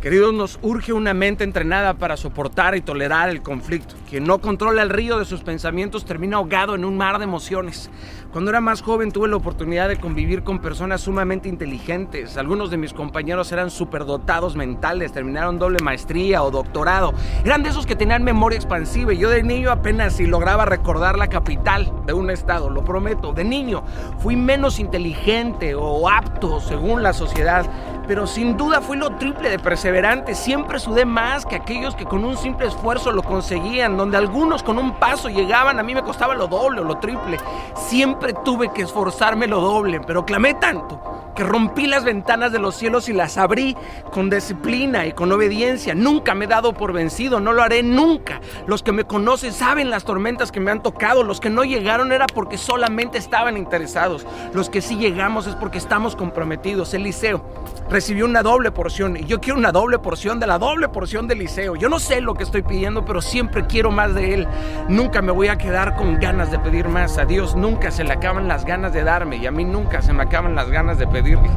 Queridos, nos urge una mente entrenada para soportar y tolerar el conflicto. Quien no controla el río de sus pensamientos termina ahogado en un mar de emociones. Cuando era más joven tuve la oportunidad de convivir con personas sumamente inteligentes. Algunos de mis compañeros eran superdotados mentales, terminaron doble maestría o doctorado. Eran de esos que tenían memoria expansiva y yo de niño apenas si lograba recordar la capital de un estado, lo prometo. De niño fui menos inteligente o apto según la sociedad, pero sin duda fui lo triple de perseverante. Siempre sudé más que aquellos que con un simple esfuerzo lo conseguían, donde algunos con un paso llegaban, a mí me costaba lo doble o lo triple. Siempre Siempre tuve que esforzarme lo doble, pero clamé tanto que rompí las ventanas de los cielos y las abrí con disciplina y con obediencia. Nunca me he dado por vencido, no lo haré nunca. Los que me conocen saben las tormentas que me han tocado. Los que no llegaron era porque solamente estaban interesados. Los que sí llegamos es porque estamos comprometidos. Eliseo recibió una doble porción y yo quiero una doble porción de la doble porción de Eliseo. Yo no sé lo que estoy pidiendo, pero siempre quiero más de él. Nunca me voy a quedar con ganas de pedir más. A Dios nunca se le acaban las ganas de darme y a mí nunca se me acaban las ganas de pedirle.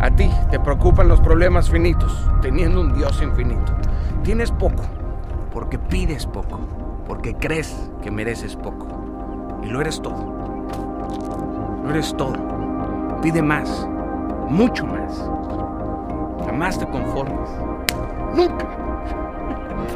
A ti te preocupan los problemas finitos, teniendo un Dios infinito. Tienes poco, porque pides poco, porque crees que mereces poco. Y lo eres todo. Lo eres todo. Pide más, mucho más. Jamás te conformes. Nunca.